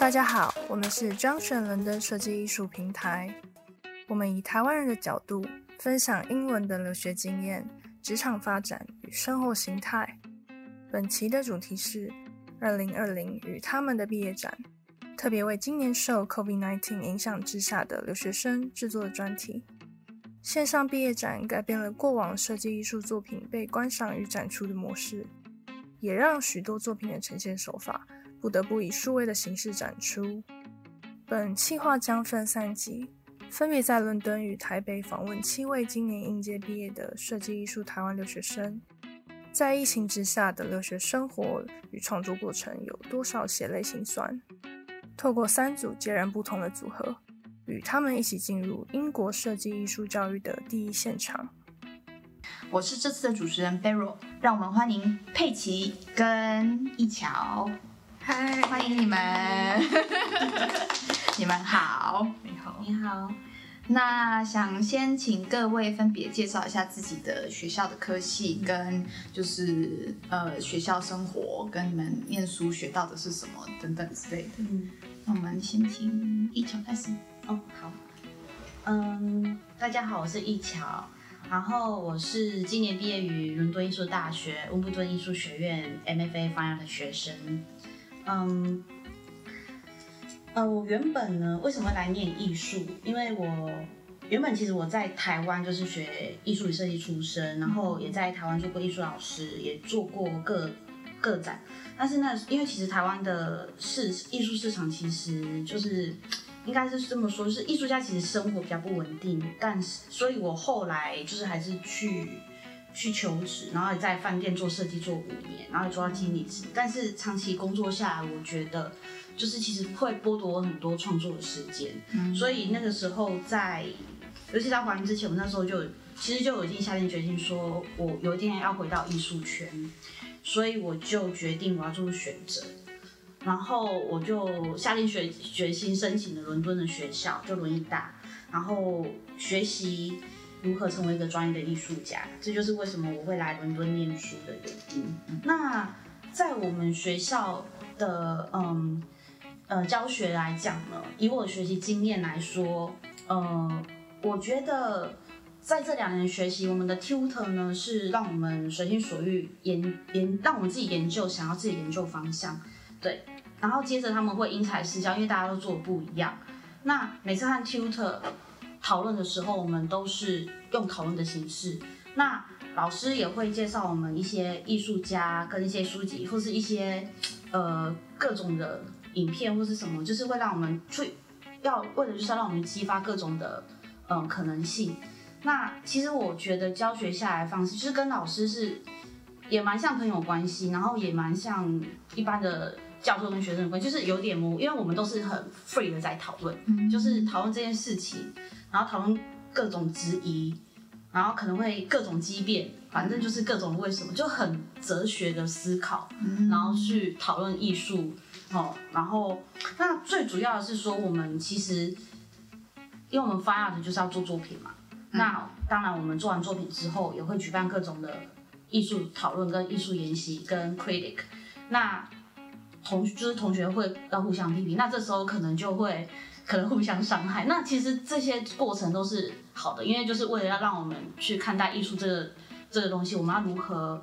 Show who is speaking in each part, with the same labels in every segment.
Speaker 1: 大家好，我们是 Junction 伦敦设计艺术平台。我们以台湾人的角度分享英文的留学经验、职场发展与生活形态。本期的主题是二零二零与他们的毕业展，特别为今年受 COVID-19 影响之下的留学生制作的专题。线上毕业展改变了过往设计艺术作品被观赏与展出的模式，也让许多作品的呈现手法不得不以数位的形式展出。本企划将分三集。分别在伦敦与台北访问七位今年应届毕业的设计艺术台湾留学生，在疫情之下的留学生活与创作过程有多少血泪辛酸？透过三组截然不同的组合，与他们一起进入英国设计艺术教育的第一现场。
Speaker 2: 我是这次的主持人 Beryl，让我们欢迎佩奇跟一桥。嗨，欢迎你们！你们好，
Speaker 3: 你好，
Speaker 2: 你好。那想先请各位分别介绍一下自己的学校的科系，跟就是呃学校生活，跟你们念书学到的是什么等等之类的。嗯，那我们先请一桥开始。
Speaker 3: 哦，好。嗯，大家好，我是一桥，然后我是今年毕业于伦敦艺术大学温布顿艺术学院 MFA Fine Art 的学生。嗯。呃，我原本呢，为什么来念艺术？因为我原本其实我在台湾就是学艺术与设计出身，然后也在台湾做过艺术老师，也做过各个展。但是那因为其实台湾的市艺术市场其实就是应该是这么说，就是艺术家其实生活比较不稳定。但是，所以我后来就是还是去去求职，然后也在饭店做设计做五年，然后也做到经理职。但是长期工作下来，我觉得。就是其实会剥夺我很多创作的时间，嗯，所以那个时候在，尤其在怀孕之前，我那时候就其实就已经下定决心说，我有一天要回到艺术圈，所以我就决定我要做选择，然后我就下定决决心申请了伦敦的学校，就伦艺大，然后学习如何成为一个专业的艺术家，这就是为什么我会来伦敦念书的原因。那在我们学校的嗯。呃，教学来讲呢，以我的学习经验来说，呃，我觉得在这两年学习，我们的 tutor 呢是让我们随心所欲研研，让我们自己研究想要自己研究方向，对，然后接着他们会因材施教，因为大家都做的不一样。那每次和 tutor 讨论的时候，我们都是用讨论的形式。那老师也会介绍我们一些艺术家跟一些书籍，或是一些呃各种的。影片或是什么，就是会让我们去要为了就是要让我们激发各种的嗯可能性。那其实我觉得教学下来方式，就是跟老师是也蛮像朋友关系，然后也蛮像一般的教授跟学生的关系，就是有点模糊，因为我们都是很 free 的在讨论，就是讨论这件事情，然后讨论各种质疑，然后可能会各种激辩，反正就是各种为什么，就很哲学的思考，然后去讨论艺术。哦，然后那最主要的是说，我们其实因为我们 Fine Art 就是要做作品嘛，嗯、那当然我们做完作品之后，也会举办各种的艺术讨论、跟艺术研习、跟 critic。那同就是同学会要互相批评，那这时候可能就会可能互相伤害。那其实这些过程都是好的，因为就是为了要让我们去看待艺术这个这个东西，我们要如何。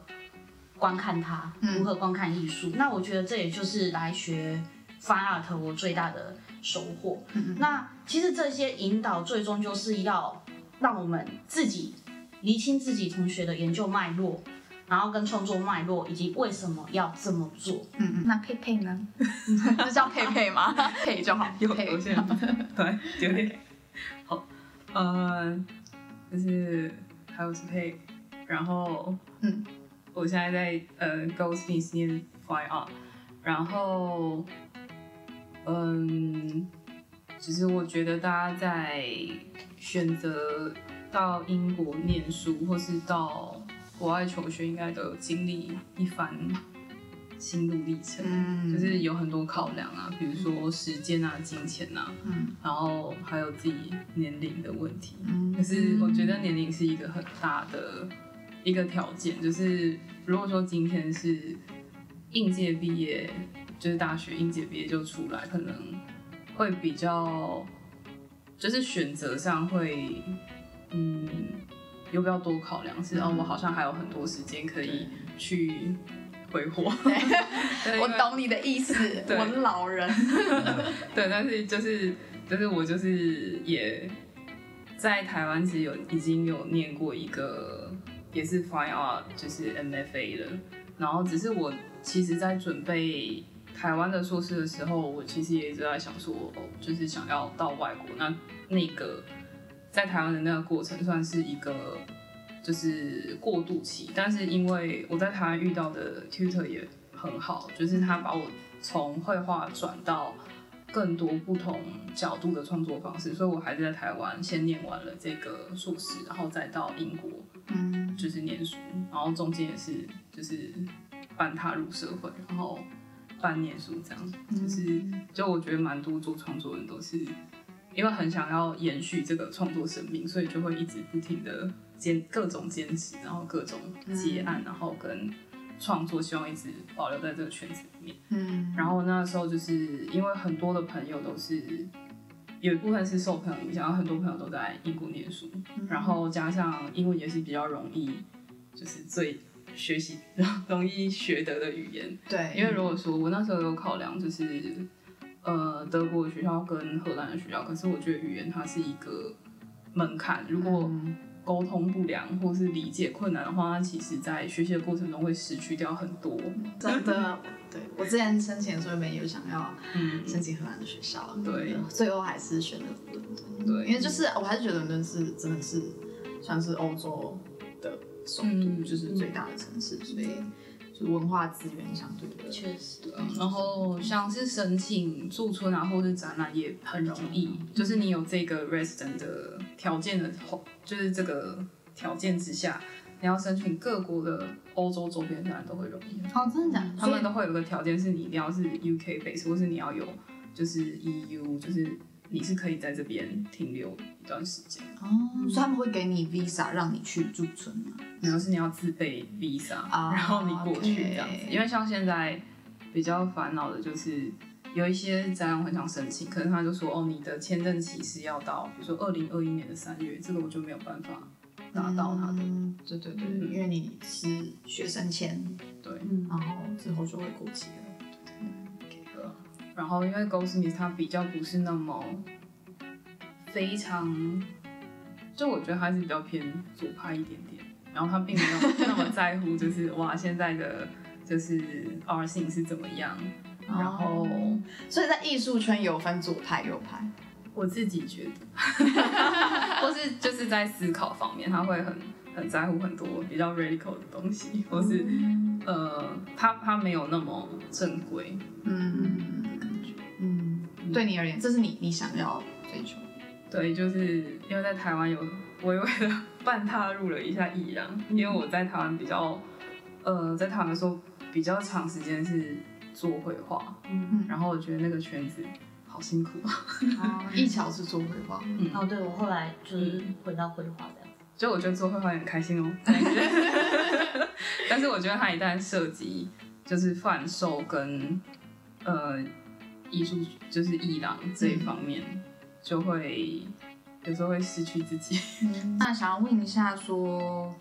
Speaker 3: 观看它，如何观看艺术？嗯、那我觉得这也就是来学 Fine Art 我最大的收获。嗯、那其实这些引导最终就是要让我们自己厘清自己同学的研究脉络，然后跟创作脉络，以及为什么要这么做。
Speaker 2: 嗯嗯。那佩佩呢？这叫佩佩吗？佩就好。
Speaker 4: 有有些对，有点好。呃，就是还有是佩，然后嗯。我现在在呃 Goldsmiths 念 Fine Art，然后嗯，其实我觉得大家在选择到英国念书，或是到国外求学，应该都有经历一番心路历程，嗯、就是有很多考量啊，比如说时间啊、金钱啊，嗯、然后还有自己年龄的问题。嗯、可是我觉得年龄是一个很大的。一个条件就是，如果说今天是应届毕业就是大学应届毕业就出来，可能会比较就是选择上会嗯有比较多考量，是、嗯、哦我好像还有很多时间可以去挥霍。
Speaker 2: 我懂你的意思，我老人。
Speaker 4: 对，但是就是就是我就是也在台湾其实有已经有念过一个也是 Fine Art 就是 MFA 了，然后只是我其实在准备台湾的硕士的时候，我其实也一直在想说，哦，就是想要到外国。那那个在台湾的那个过程算是一个就是过渡期，但是因为我在台湾遇到的 tutor 也很好，就是他把我从绘画转到更多不同角度的创作方式，所以我还是在台湾先念完了这个硕士，然后再到英国，嗯，就是念书，然后中间也是就是半踏入社会，然后。半念书这样，就是就我觉得蛮多做创作人都是因为很想要延续这个创作生命，所以就会一直不停的兼各种坚持，然后各种接案，然后跟创作，希望一直保留在这个圈子里面。嗯，然后那时候就是因为很多的朋友都是有一部分是受朋友影响，然后很多朋友都在英国念书，然后加上英文也是比较容易，就是最。学习 容易学得的语言，
Speaker 2: 对，
Speaker 4: 因为如果说我那时候有考量，就是呃德国的学校跟荷兰的学校，可是我觉得语言它是一个门槛，如果沟通不良或是理解困难的话，它其实在学习的过程中会失去掉很多。
Speaker 2: 真的，对我之前申请的时候没有想要申请荷兰的学校，
Speaker 4: 嗯、对，
Speaker 2: 最后还是选了伦敦，对，因为就是我还是觉得伦敦是真的是算是欧洲的。首都就是最大的城市，嗯、所以就文化资源相对的
Speaker 3: 确实对。
Speaker 4: 然后像是申请驻村啊，或是展览也很容易，嗯、就是你有这个 resident 的条件的后，就是这个条件之下，你要申请各国的欧洲周边展览都会容易。
Speaker 2: 哦，真的假的？
Speaker 4: 他们都会有个条件，是你一定要是 UK base，或是你要有就是 EU，就是。你是可以在这边停留一段时间
Speaker 2: 哦，所以他们会给你 visa 让你去驻村吗？
Speaker 4: 没有，是你要自备 visa，、啊、然后你过去这样子。okay 因为像现在比较烦恼的就是有一些展览很想申请，可是他就说哦，你的签证期是要到比如说二零二一年的三月，这个我就没有办法拿到他的。
Speaker 2: 嗯、对对对，嗯、因为你是学生签，
Speaker 4: 对，
Speaker 2: 然后之后就会过期了。
Speaker 4: 然后，因为 Goldsmith 他比较不是那么非常，就我觉得他是比较偏左派一点点。然后他并没有那么在乎，就是哇，现在的就是 art scene 是怎么样。然后，哦、
Speaker 2: 所以在艺术圈有分左派右派。
Speaker 4: 我自己觉得，或是就是在思考方面，他会很很在乎很多比较 radical 的东西，或是、嗯、呃，他他没有那么正规。嗯。
Speaker 2: 对你而言，这是你你想要追求。
Speaker 4: 对，就是因为在台湾有微微的半踏入了一下艺廊，嗯、因为我在台湾比较，呃，在台湾的时候比较长时间是做绘画，嗯，然后我觉得那个圈子好辛苦啊。
Speaker 2: 一桥是做绘画，
Speaker 3: 嗯，哦，对，我后来就是回到绘画的，
Speaker 4: 就我觉得做绘画也很开心哦。但是我觉得它一旦涉及就是贩售跟呃。艺术就是艺廊这一方面，就会、嗯、有时候会失去自己。
Speaker 2: 嗯、那想要问一下说，说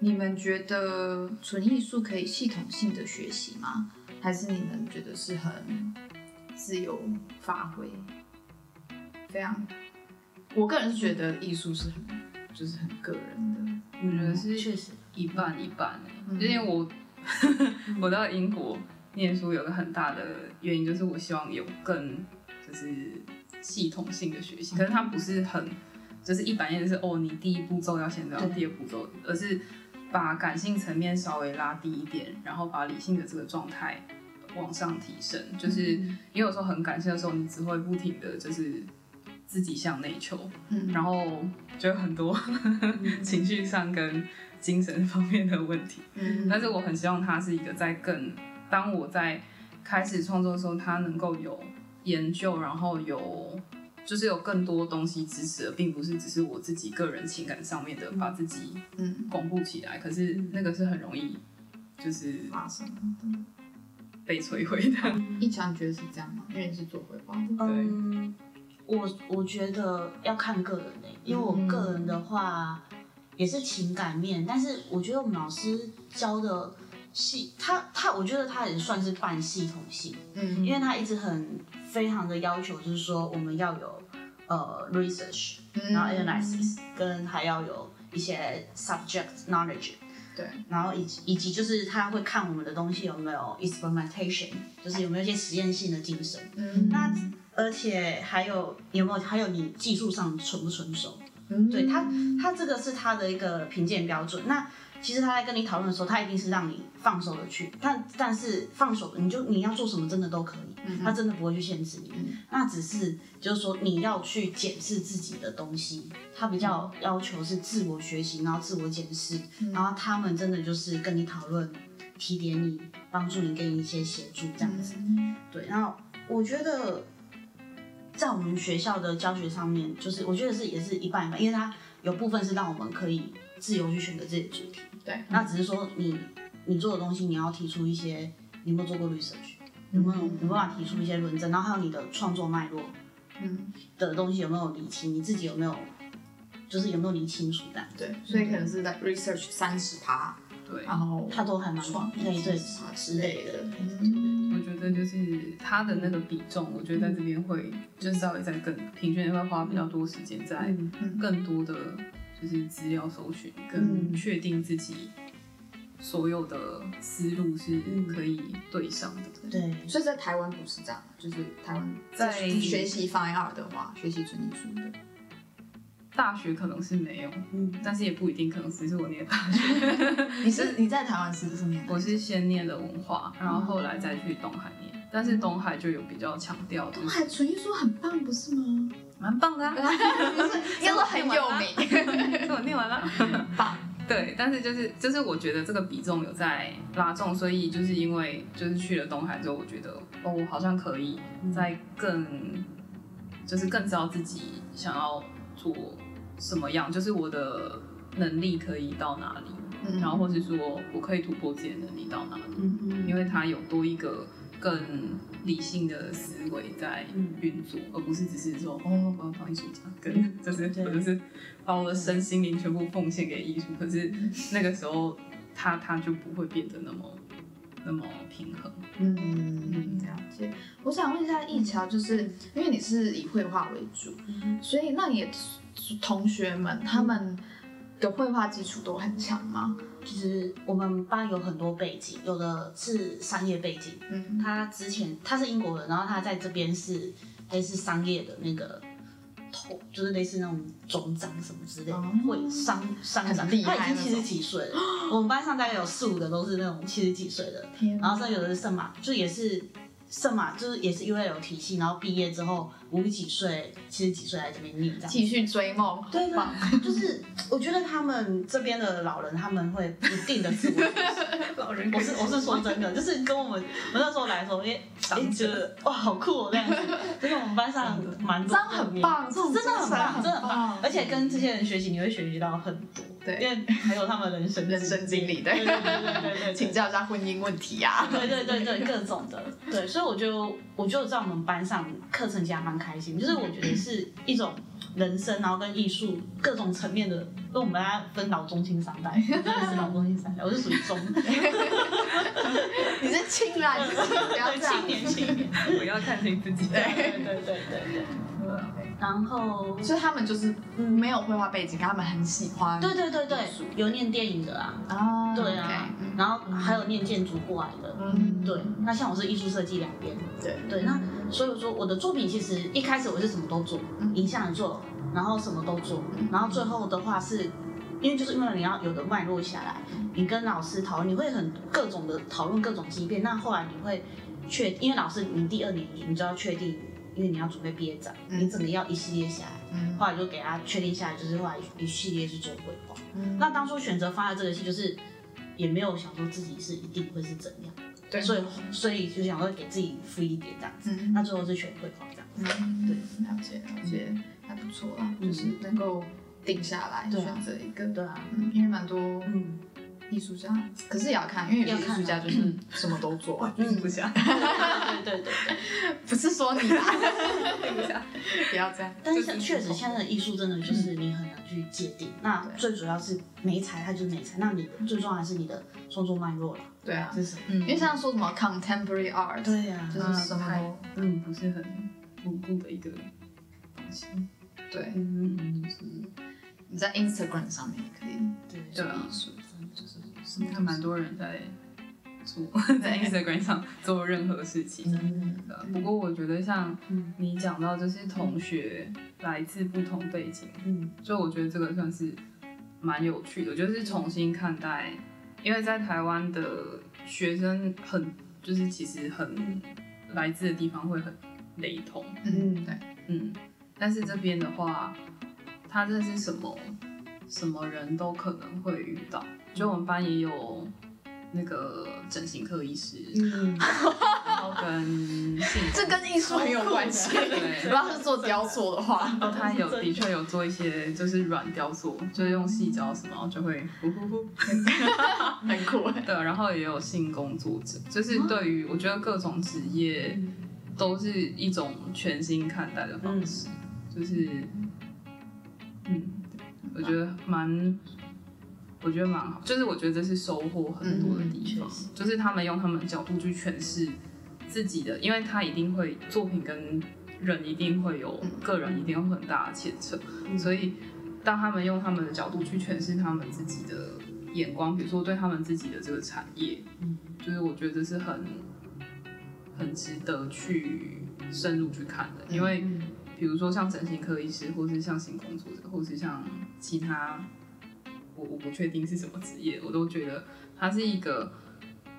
Speaker 2: 你们觉得纯艺术可以系统性的学习吗？还是你们觉得是很自由发挥？非常，我个人是觉得艺术是很就是很个人的。
Speaker 4: 我觉得是确实一半一半，嗯、因为我 我到英国。念书有个很大的原因，就是我希望有更就是系统性的学习，可是它不是很就是一板一眼是哦，你第一步骤要先到第二步骤，而是把感性层面稍微拉低一点，然后把理性的这个状态往上提升。就是你有时候很感性的时候，你只会不停的就是自己向内求，嗯，然后就有很多 情绪上跟精神方面的问题。嗯，但是我很希望它是一个在更当我在开始创作的时候，他能够有研究，然后有就是有更多东西支持的，并不是只是我自己个人情感上面的把自己嗯巩固起来。嗯、可是那个是很容易就是
Speaker 2: 发生的。
Speaker 4: 被摧毁的。
Speaker 2: 一强你觉得是这样吗？因为你是做绘画的。
Speaker 3: 嗯，我我觉得要看个人的、欸，因为我个人的话也是情感面，但是我觉得我们老师教的系，他他我觉得他也算是半系统性，嗯，因为他一直很非常的要求，就是说我们要有呃 research，然后 analysis，跟还要有一些 subject knowledge。
Speaker 2: 对，
Speaker 3: 然后以及以及就是他会看我们的东西有没有 experimentation，就是有没有一些实验性的精神。嗯，那而且还有有没有还有你技术上纯不纯熟？嗯，对他他这个是他的一个评鉴标准。那其实他在跟你讨论的时候，他一定是让你放手的去，但但是放手你就你要做什么真的都可以。他真的不会去限制你，嗯、那只是就是说你要去检视自己的东西，他比较要求是自我学习，然后自我检视，嗯、然后他们真的就是跟你讨论，提点你，帮助你，给你一些协助这样子。嗯、对，然后我觉得在我们学校的教学上面，就是我觉得是也是一半一半，因为它有部分是让我们可以自由去选择自己的主题，对，那只是说你你做的东西，你要提出一些，你有没有做过 research？有没有有办法提出一些论证？然后还有你的创作脉络，嗯，的东西有没有理清？你自己有没有，就是有没有理清楚的？
Speaker 2: 对，所以可能是在 research 三十趴，对，然后
Speaker 3: 他都还蛮
Speaker 2: 创
Speaker 3: 对对之类的。
Speaker 4: 我觉得就是他的那个比重，我觉得在这边会就是稍微在更平均会花比较多时间在更多的就是资料搜寻跟确定自己。所有的思路是可以对上的，
Speaker 3: 嗯、对，
Speaker 2: 所以在台湾不是这样，就是台湾在学习 Fine Art 的话，学习纯艺术的
Speaker 4: 大学可能是没有，嗯，但是也不一定，可能只是我念大学。
Speaker 2: 你是你在台湾是不是念？
Speaker 4: 我是先念的文化，然后后来再去东海念，嗯、但是东海就有比较强调，
Speaker 2: 东海纯艺术很棒，不是吗？
Speaker 4: 蛮棒的，啊，
Speaker 2: 因为很有名，
Speaker 4: 我念完了，棒。对，但是就是就是我觉得这个比重有在拉重，所以就是因为就是去了东海之后，我觉得哦，我好像可以再更，嗯、就是更知道自己想要做什么样，就是我的能力可以到哪里，嗯、然后或是说我可以突破自己的能力到哪里，因为它有多一个。更理性的思维在运作，嗯、而不是只是说哦，我要当艺术家，跟就是对我就是把我的身心灵全部奉献给艺术。可是那个时候，他他就不会变得那么那么平衡。
Speaker 2: 嗯嗯，了解。我想问一下艺桥，就是因为你是以绘画为主，嗯、所以那你同学们他们的绘画基础都很强吗？
Speaker 3: 其实我们班有很多背景，有的是商业背景。嗯，他之前他是英国人，然后他在这边是类似商业的那个头，就是类似那种总长什么之类的，会、哦、商商长。他已经七十几岁了。我们班上大概有四五个都是那种七十几岁的，然后这有的是圣马，就也是圣马，就是也是 UL 体系，然后毕业之后五十几岁、七十几岁来这边念，这样
Speaker 2: 继续追梦。
Speaker 3: 对对，就是。我觉得他们这边的老人他们会不定的自我
Speaker 2: 老人，
Speaker 3: 我是我是说真的，就是跟我们我那时候来的时候，哎，觉得哇好酷哦这样子，就是我们班上蛮多，
Speaker 2: 很棒，真的很棒，真的很棒，
Speaker 3: 而且跟这些人学习，你会学习到很多，对，因为还有他们人生
Speaker 2: 人生经历，对。对对对对，请教一下婚姻问题呀，
Speaker 3: 对对对对各种的，对，所以我就我就在我们班上课程其实还蛮开心，就是我觉得是一种。人生，然后跟艺术各种层面的，跟我们大家分老中青三代，真的是老中青三代，我是属于中，
Speaker 2: 你是青啦，你是不要
Speaker 3: 青年青年，
Speaker 4: 我要看清自己，
Speaker 3: 对对对对对。然后，
Speaker 2: 所以他们就是没有绘画背景，他们很喜欢，
Speaker 3: 对对对对，有念电影的啊，啊，对啊，然后还有念建筑过来的，嗯，对。那像我是艺术设计两边，对。对，那。所以说，我的作品其实一开始我是什么都做，影像也做，然后什么都做，然后最后的话是，因为就是因为你要有的脉络下来，你跟老师讨论，你会很各种的讨论各种畸变，那后来你会确，因为老师你第二年你就要确定，因为你要准备毕业展，你整个要一系列下来，后来就给他确定下来，就是后来一系列去做规划。那当初选择放在这个戏，就是也没有想说自己是一定会是怎样。对，所以所以就想说给自己付一点这样子，嗯、那最后是选绘画这
Speaker 2: 样对，了解了解，还不错啦，嗯、就是能够定下来选择一个，
Speaker 3: 对啊，
Speaker 2: 嗯，因为蛮多，嗯，艺术家，可是也要看，因为有些艺术家就是什么都做，
Speaker 4: 艺术家。
Speaker 3: 对对对对，
Speaker 2: 不是说你啦，不要这样。
Speaker 3: 但是确实，现在的艺术真的就是你很难去界定。那最主要是没才，它就是没才。那你最重要还是你的创作脉络了。
Speaker 2: 对啊，
Speaker 3: 就是
Speaker 2: 因为像说什么 contemporary art，
Speaker 3: 对呀，
Speaker 2: 就是什么
Speaker 4: 都嗯不是很稳固的一个东西。
Speaker 2: 对，
Speaker 3: 嗯，
Speaker 2: 就是你在 Instagram 上面可以
Speaker 4: 对
Speaker 2: 艺术，就是
Speaker 4: 看蛮多人在做在 Instagram 上做任何事情。
Speaker 2: 的，
Speaker 4: 不过我觉得像你讲到，这些同学来自不同背景，
Speaker 3: 嗯，
Speaker 4: 所以我觉得这个算是蛮有趣的，就是重新看待，因为在台湾的学生很就是其实很来自的地方会很雷同，
Speaker 2: 嗯，对，
Speaker 4: 嗯，但是这边的话，他这是什么什么人都可能会遇到，就我们班也有。那个整形科医师，
Speaker 3: 嗯，
Speaker 4: 然后跟性
Speaker 2: 这跟艺术很有关系。
Speaker 4: 对，
Speaker 2: 如果是做雕塑的话，
Speaker 4: 然后他有 的确有做一些就是软雕塑，就是用细胶什么，就会呼呼呼，
Speaker 2: 很酷。
Speaker 4: 对，然后也有性工作者，就是对于我觉得各种职业都是一种全新看待的方式，就是，嗯，我觉得蛮。我觉得蛮好，就是我觉得这是收获很多的地方，嗯、就是他们用他们的角度去诠释自己的，因为他一定会作品跟人一定会有个人一定有很大的牵扯，嗯、所以当他们用他们的角度去诠释他们自己的眼光，比如说对他们自己的这个产业，嗯、就是我觉得这是很很值得去深入去看的，因为比如说像整形科医师，或是像性工作者，或是像其他。我我不确定是什么职业，我都觉得它是一个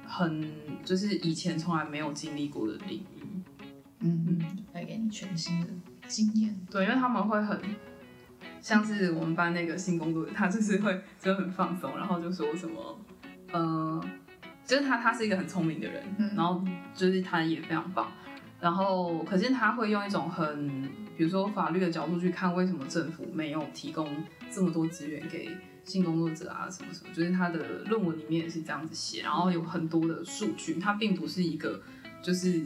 Speaker 4: 很就是以前从来没有经历过的领域，
Speaker 2: 嗯嗯，带给你全新的经验。
Speaker 4: 对，因为他们会很像是我们班那个新工作者，他就是会就很放松，然后就说什么，呃，就是他他是一个很聪明的人，嗯、然后就是他也非常棒，然后可是他会用一种很比如说法律的角度去看，为什么政府没有提供这么多资源给。性工作者啊，什么什么，就是他的论文里面也是这样子写，然后有很多的数据，他并不是一个，就是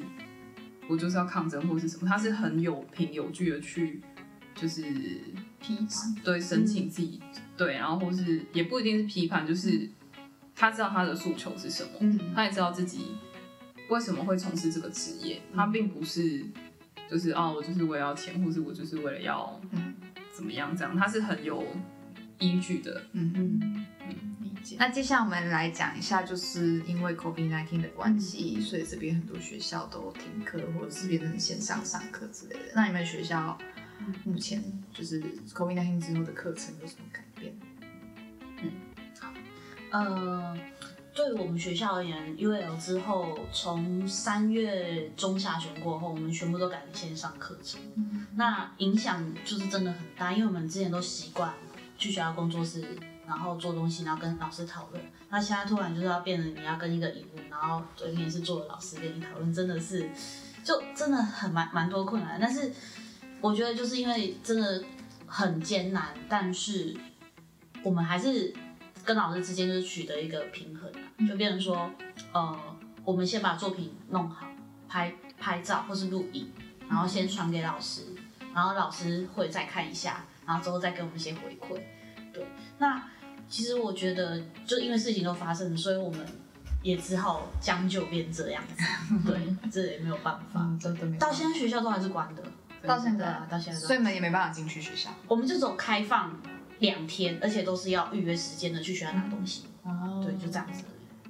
Speaker 4: 我就是要抗争或是什么，他是很有凭有据的去，就是
Speaker 2: 批判，
Speaker 4: 对，申请自己，嗯、对，然后或是也不一定是批判，就是他知道他的诉求是什么，嗯，他也知道自己为什么会从事这个职业，他并不是就是哦，我就是为了要钱，或是我就是为了要怎么样这样，他是很有。依据的，嗯嗯
Speaker 2: 嗯，理解。那接下来我们来讲一下，就是因为 COVID-19 的关系，嗯、所以这边很多学校都停课，或者是变成线上上课之类的。那你们学校目前就是 COVID-19 之后的课程有什么改变？
Speaker 3: 嗯，好，呃，对我们学校而言，UAL 之后从三月中下旬过后，我们全部都改成线上课程。嗯、那影响就是真的很大，因为我们之前都习惯。去学校工作室，然后做东西，然后跟老师讨论。那现在突然就是要变成你要跟一个荧幕，然后对面是做老师跟你讨论，真的是就真的很蛮蛮多困难。但是我觉得就是因为真的很艰难，但是我们还是跟老师之间就是取得一个平衡，就变成说，呃，我们先把作品弄好，拍拍照或是录影，然后先传给老师，然后老师会再看一下。然后之后再给我们一些回馈，对。那其实我觉得，就因为事情都发生了，所以我们也只好将就变这样子。对，这也没有办法。
Speaker 2: 嗯、真的没。
Speaker 3: 到现在学校都还是关的。
Speaker 2: 到现在
Speaker 3: 啊，到现在。
Speaker 2: 所以你们也没办法进去学校。
Speaker 3: 我们就只有开放两天，而且都是要预约时间的，去学校拿东西。哦。对，就这样子。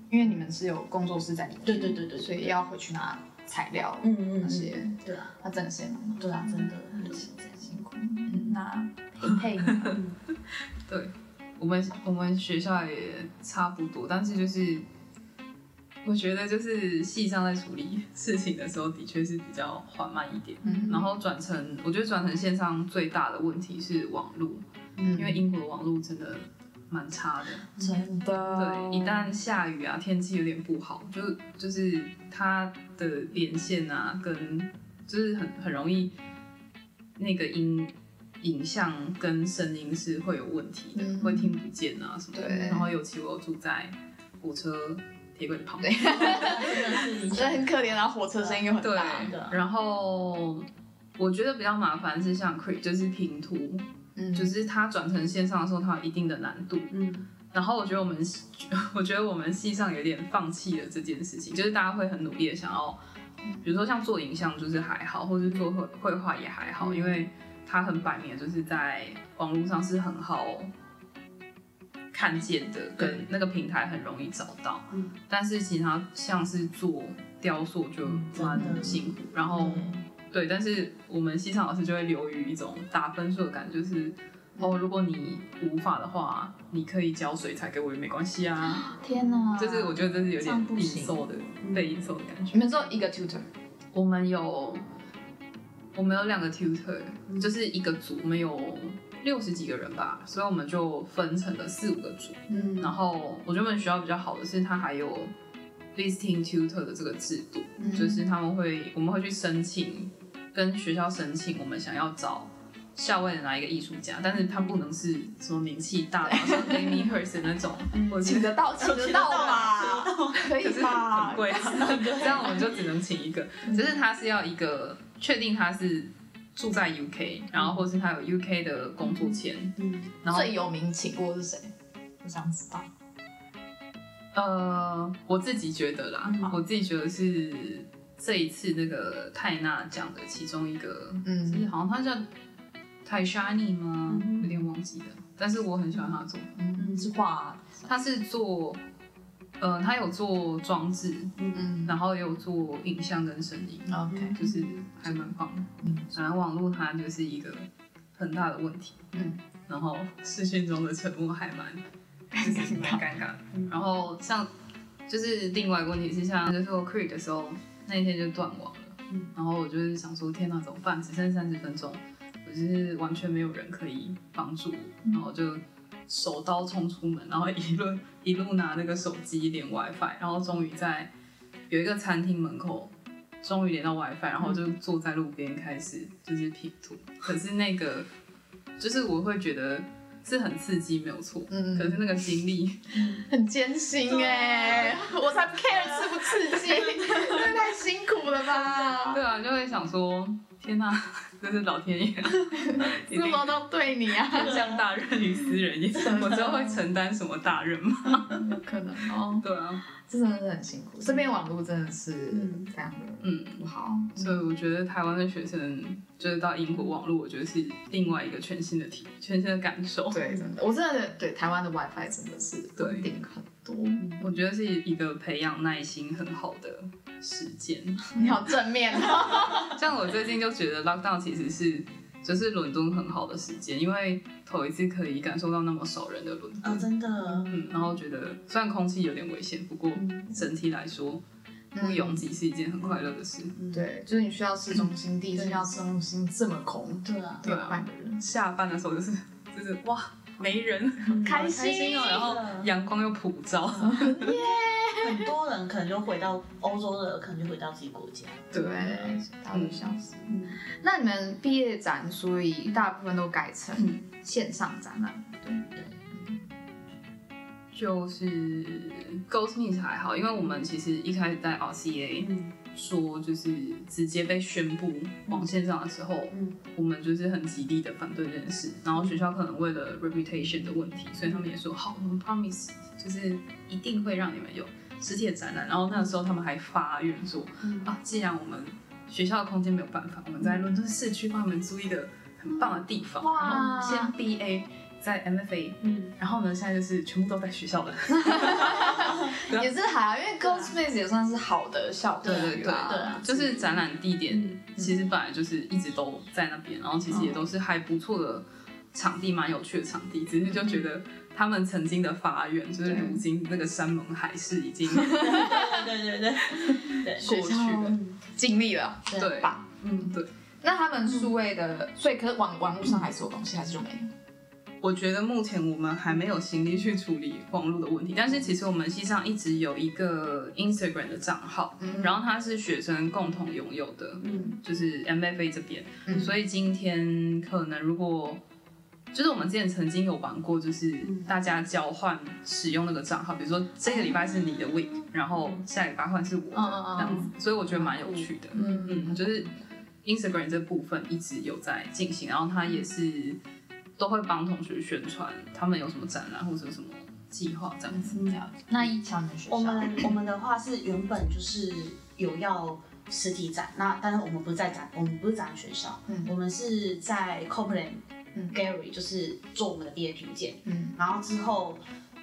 Speaker 2: 因为你们是有工作室在里面。
Speaker 3: 对对对对。
Speaker 2: 所以要回去拿材料。
Speaker 3: 嗯嗯嗯。
Speaker 2: 那些。
Speaker 3: 对啊。
Speaker 2: 那真的是蛮
Speaker 3: 对啊，真的。
Speaker 2: 很辛苦。嗯，那。配
Speaker 4: 对，我们我们学校也差不多，但是就是我觉得就是系上在处理事情的时候，的确是比较缓慢一点。嗯，然后转成我觉得转成线上最大的问题是网络，嗯，因为英国的网络真的蛮差的，
Speaker 2: 真的。
Speaker 4: 对，一旦下雨啊，天气有点不好，就就是它的连线啊，跟就是很很容易那个音。影像跟声音是会有问题的，
Speaker 2: 嗯
Speaker 4: 会听不见啊什么的。
Speaker 2: 对
Speaker 4: 然后尤其我住在火车铁轨旁边，
Speaker 3: 真的是
Speaker 2: 真的很可怜啊，火车声音又很
Speaker 4: 对
Speaker 2: 大。
Speaker 3: 对啊，
Speaker 4: 然后我觉得比较麻烦是像 Crit 就是拼图，
Speaker 2: 嗯
Speaker 4: 就是它转成线上的时候，它有一定的难度。
Speaker 3: 嗯
Speaker 4: 然后我觉得我们，我觉得我们系上有点放弃了这件事情，就是大家会很努力的想要，比如说像做影像就是还好，或是做绘绘画也还好，
Speaker 3: 嗯
Speaker 4: 因为它很摆明就是在网络上是很好看见的，跟那个平台很容易找到。
Speaker 3: 嗯
Speaker 4: 但是其他像是做雕塑就
Speaker 3: 蛮
Speaker 4: 辛苦，然后对，但是我们系上老师就会流于一种打分数的感觉，就是。哦，如果你无法的话，你可以交水彩给我也没关系啊。
Speaker 2: 天哪！
Speaker 4: 就是我觉得这是有点隐
Speaker 3: 不行
Speaker 4: 的，被隐售的感觉。
Speaker 2: 你们只有一个 tutor，
Speaker 4: 我们有，我们有两个 tutor，、就是一个组，我们有六十几个人吧，所以我们就分成了四五个组。
Speaker 2: 嗯
Speaker 4: 然后我觉得我们学校比较好的是，它还有 visiting tutor 的这个制度，
Speaker 2: 嗯
Speaker 4: 就是他们会，我们会去申请，跟学校申请，我们想要找校外的哪一个艺术家，但是他不能是什么名气大佬，像 Amy Hirst 那种，我
Speaker 2: 请得到，请得到吧？可以吧？
Speaker 4: 很贵啊，这样我们就只能请一个，只是他是要一个确定他是住在 UK，然后或是他有 UK 的工作签，
Speaker 3: 嗯
Speaker 4: 然后
Speaker 2: 最有名请过是谁？我想知道。
Speaker 4: 呃，我自己觉得啦，
Speaker 2: 嗯
Speaker 4: 我自己觉得是这一次那个泰纳奖的其中一个，
Speaker 2: 嗯。
Speaker 4: 就是好像他叫泰莎尼吗？
Speaker 3: 嗯
Speaker 4: 有点忘记了，但是我很喜欢他的作品，
Speaker 2: 嗯，是画，
Speaker 4: 他是做，呃，他有做装置，
Speaker 2: 嗯。
Speaker 4: 然后也有做影像跟声音
Speaker 2: ，，OK，
Speaker 4: 就是还蛮棒的。
Speaker 2: 嗯。
Speaker 4: 反正网络它就是一个很大的问题，
Speaker 2: 嗯，
Speaker 4: 然后视讯中的沉默还蛮就是蛮尴尬的。然后像就是另外一个问题是，像就是我 Creed 的时候，那一天就断网了，
Speaker 3: 嗯
Speaker 4: 然后我就是想说，天哪，怎么办？只剩三十分钟，我就是完全没有人可以帮助我，然后就手刀冲出门，然后一路一路拿那个手机连 WiFi，然后终于在有一个餐厅门口。终于连到 WiFi，然后就坐在路边开始就是 P 图。可是那个就是我会觉得是很刺激，没有错。
Speaker 2: 嗯。
Speaker 4: 可是那个经历，
Speaker 2: 很艰辛哎，我才不 care 刺不刺激，真 的太辛苦了吧？
Speaker 4: 对啊，就会想说，天哪、这是老天爷，一定
Speaker 2: 什么都对你啊，
Speaker 4: 天降大任于斯人也。我之后会承担什么大任吗？
Speaker 2: 有可能哦，
Speaker 4: 对啊，
Speaker 2: 这真的是很辛苦，这边网络真的是
Speaker 3: 嗯
Speaker 2: 非常的
Speaker 4: 嗯。
Speaker 2: 不好，
Speaker 4: 所以我觉得台湾的学生就是到英国网络，我觉得是另外一个全新的体，全新的感受。
Speaker 2: 对，真的，我真的对台湾的 WiFi 真的是
Speaker 4: 对
Speaker 2: 稳定很多，
Speaker 4: 我觉得是一个培养耐心很好的时间。
Speaker 2: 你好正面哦，
Speaker 4: 像我最近就觉得 lockdown 其实是就是伦敦很好的时间，因为头一次可以感受到那么少人的伦敦。
Speaker 3: 哦，真的，
Speaker 4: 嗯，然后觉得虽然空气有点危险，不过整体来说不拥挤是一件很快乐的事。
Speaker 2: 对，就是你需要市中心，第一次要市中心这么空，
Speaker 3: 对啊，
Speaker 2: 对啊半个人，
Speaker 4: 下班的时候就是就是哇没人，
Speaker 2: 开
Speaker 3: 开
Speaker 2: 心
Speaker 4: 哦，然后阳光又普照。
Speaker 3: 很多人可能就回到欧洲的，可能就回到自己国家。
Speaker 2: 对，大家都消失。
Speaker 3: 嗯，
Speaker 2: 那你们毕业展，所以大部分都改成线上展览，对。
Speaker 4: 对，就是 Goldsmith 还好，因为我们其实一开始在 RCA
Speaker 3: 嗯。
Speaker 4: 说就是直接被宣布往线上的时候，
Speaker 3: 嗯。
Speaker 4: 我们就是很极力的反对这件事。然后学校可能为了 reputation 的问题，所以他们也说好，我们 promise 就是一定会让你们有实体的展览。然后那个时候他们还发愿说
Speaker 3: 嗯。
Speaker 4: 啊，既然我们学校的空间没有办法，我们在伦敦市区帮他们租一个很棒的地方，
Speaker 2: 哇
Speaker 4: 然后先 BA 在 MFA，
Speaker 3: 嗯，
Speaker 4: 然后呢，现在就是全部都在学校的。
Speaker 2: 也是还好，因为 Goldspace 也算是好的校
Speaker 4: 对对对。
Speaker 3: 对啊
Speaker 4: 就是展览地点
Speaker 3: 嗯。
Speaker 4: 其实本来就是一直都在那边，然后其实也都是还不错的场地，蛮有趣的场地。只是就觉得他们曾经的发愿，就是如今那个山盟海誓已
Speaker 3: 经 对
Speaker 2: 对对
Speaker 4: 过去了
Speaker 2: 尽力了，
Speaker 4: 对
Speaker 2: 吧？
Speaker 3: 嗯，
Speaker 4: 对。
Speaker 2: 那他们数位的，所以可是网网络上还是有东西，还是就没有？
Speaker 4: 我觉得目前我们还没有心力去处理网络的问题，但是其实我们系上一直有一个 Instagram 的账号，嗯、然后它是学生共同拥有的，嗯，就是 MFA 这边，嗯、所以今天可能如果就是我们之前曾经有玩过，就是大家交换使用那个账号，比如说这个礼拜是你的 week，然后下礼拜换是我的这样子，所以我觉得蛮有趣的，嗯嗯，就是。Instagram 这部分一直有在进行，然后他也是都会帮同学宣传，他们有什么展览或者什么计划这样子。
Speaker 3: 嗯、那一强的学校，我们我们的话是原本就是有要实体展，那但是我们不是在展，我们不是展学校，嗯、我们是在 Copeland Gallery，就是做我们的毕业品鉴，嗯，然后之后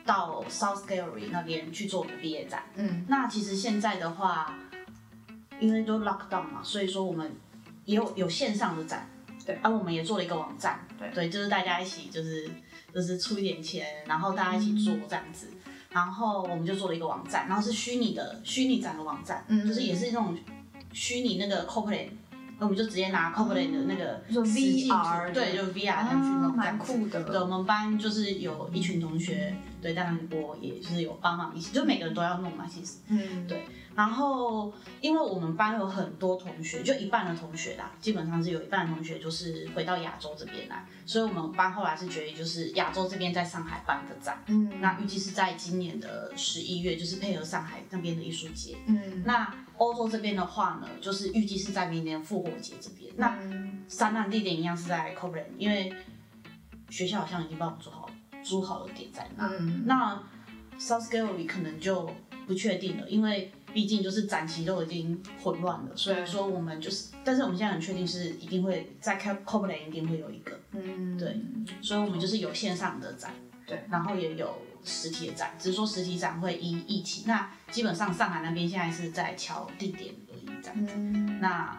Speaker 3: 到 South Gallery 那边去做我们的毕业展，嗯，那其实现在的话，因为都 lock down 嘛，所以说我们。也有有线上的展，对，而、啊、我们也做了一个网站，对，对，就是大家一起就是就是出一点钱，然后大家一起做这样子，嗯、然后我们就做了一个网站，然后是虚拟的虚拟展的网站，嗯，就是也是那种虚拟那个 Copeland，那我们就直接拿 Copeland 的那个 VR，对，就 VR 上去弄，蛮酷的。对，我们班就是有一群同学，对，当然我也是有帮忙一起，就每个人都要弄嘛，其实，嗯，对。然后，因为我们班有很多同学，就一半的同学啦，基本上是有一半的同学就是回到亚洲这边来，所以我们班后来是决定就是亚洲这边在上海办个展，嗯，那预计是在今年的十一月，就是配合上海那边的艺术节，嗯，那欧洲这边的话呢，就是预计是在明年复活节这边，那展览地点一样是在 Copeland，因为学校好像已经帮我们做好租好了点在那，嗯，那 South Gallery 可能就不确定了，因为。毕竟就是展期都已经混乱了，所以说我们就是，但是我们现在很确定是一定会在 Copeland 一定会有一个，嗯，对，所以我们就是有线上的展，对，然后也有实体的展，只是说实体展会依疫情，那基本上上海那边现在是在敲地点而已这样子，嗯，那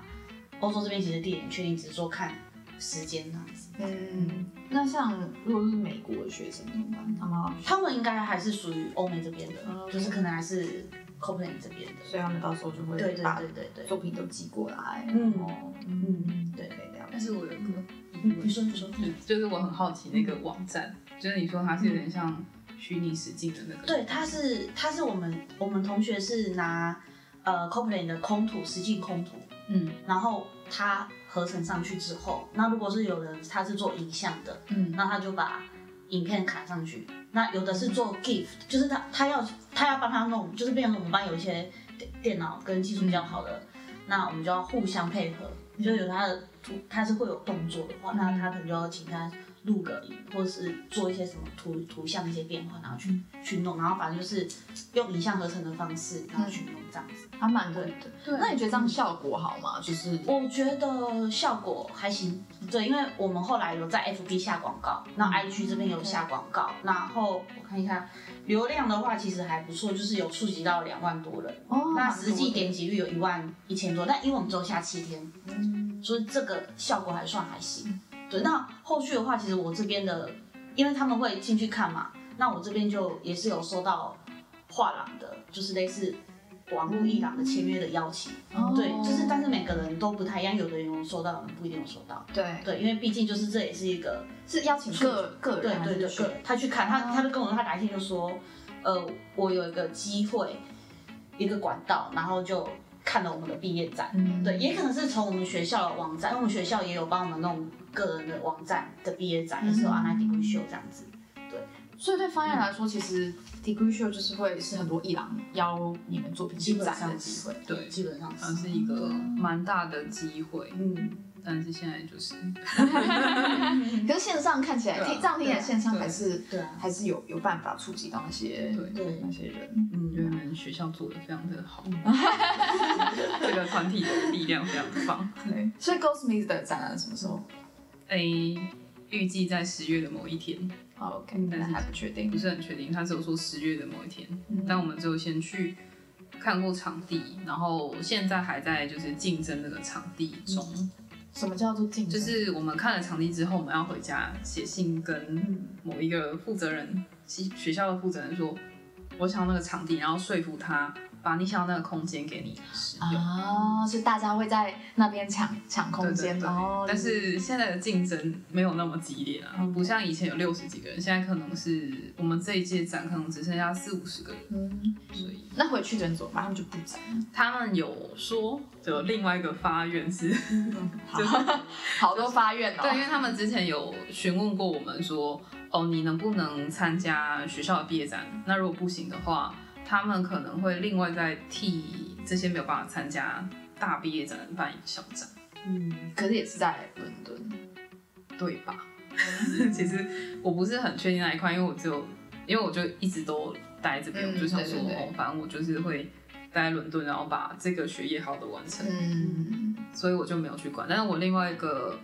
Speaker 3: 欧洲这边其实地点确定，只是说看时间这样子，
Speaker 2: 嗯，那像如果是美国的学生怎么办？他们
Speaker 3: 他们应该还是属于欧美这边的，嗯，就是可能还是。Copeland 这边的，
Speaker 2: 所以他们到时候就会把作品都寄过来。
Speaker 3: 嗯嗯，对，可以聊。
Speaker 4: 但是我有一个，
Speaker 3: 你说你说，
Speaker 4: 就是我很好奇那个网站，就是你说它是有点像虚拟实境的那个。
Speaker 3: 对，它是它是我们我们同学是拿呃 Copeland 的空图实境空图，嗯，然后它合成上去之后，那如果是有人他是做影像的，嗯，那他就把。影片卡上去，那有的是做 gift，就是他他要他要帮他弄，就是变成我们班有一些电电脑跟技术比较好的，嗯、那我们就要互相配合，嗯、就有他的图他是会有动作的话，嗯、那他可能就要请他。录个影，或者是做一些什么图图像一些变化，然后去、嗯、去弄，然后反正就是用影像合成的方式，然后去弄这样子，
Speaker 2: 还蛮对。的。对，那你觉得这样效果好吗？就是
Speaker 3: 我觉得效果还行，对，因为我们后来有在 FB 下广告，那 IG 这边有下广告，嗯、然后我看一下流量的话，其实还不错，就是有触及到两万多人，哦，那实际点击率有一万一千多，但因为我们只有下七天，嗯，所以这个效果还算还行。对，那后续的话，其实我这边的，因为他们会进去看嘛，那我这边就也是有收到画廊的，就是类似网络艺廊的签约的邀请。哦、对，就是但是每个人都不太一样，有的人有收到，有人不一定有收到。对对，因为毕竟就是这也是一个
Speaker 2: 是邀请个个人，
Speaker 3: 对对对，个他去看他，他就跟我他哪一天就说，呃，我有一个机会，一个管道，然后就。看了我们的毕业展，嗯、对，也可能是从我们学校的网站，因为我们学校也有帮我们弄个人的网站的毕业展，嗯、也是有 online degree show 这样子，对。
Speaker 2: 所以对方案来说，其实 degree show 就是会是很多艺廊邀你们作品去展的机会，
Speaker 3: 对，基本上
Speaker 4: 是，是一个蛮大的机会，嗯。但是现在就是，
Speaker 2: 可是线上看起来，听这样听起来线上还是对，还是有有办法触及到那些对。那些人，
Speaker 4: 嗯，因为我们学校做的非常的好，这个团体的力量非常棒。
Speaker 2: 对，所以 Goldsmith 的展览什么时候？
Speaker 4: 哎，预计在十月的某一天。
Speaker 2: OK，但是还不确定，
Speaker 4: 不是很确定。他只有说十月的某一天，但我们只有先去看过场地，然后现在还在就是竞争那个场地中。
Speaker 2: 什么叫做竞争？
Speaker 4: 就是我们看了场地之后，我们要回家写信跟某一个负责人，学校的负责人说，我想要那个场地，然后说服他把你想要那个空间给你使用。
Speaker 2: 哦，是大家会在那边抢抢空间，
Speaker 4: 对对对，
Speaker 2: 哦。
Speaker 4: 但是现在的竞争没有那么激烈啊，不像以前有六十几个人，现在可能是我们这一届展可能只剩下四五十个人。
Speaker 2: 嗯，
Speaker 4: 所以
Speaker 2: 那回去的人怎么办？他们就不展。
Speaker 4: 他们有说，有另外一个发愿 是
Speaker 2: 好多发愿哦。
Speaker 4: 对，因为他们之前有询问过我们说，哦，你能不能参加学校的毕业展？那如果不行的话，他们可能会另外再替这些没有办法参加大毕业展的办一个小展。
Speaker 3: 嗯，
Speaker 2: 可是也是在伦敦，
Speaker 4: 对吧？其实我不是很确定那一块，因为我只有，因为我就一直都待这边，
Speaker 2: 嗯
Speaker 4: 我就想说，
Speaker 2: 对对对
Speaker 4: 哦，反正我就是会待在伦敦，然后把这个学业好的完成。
Speaker 2: 嗯，
Speaker 4: 所以我就没有去管。但是我另外一个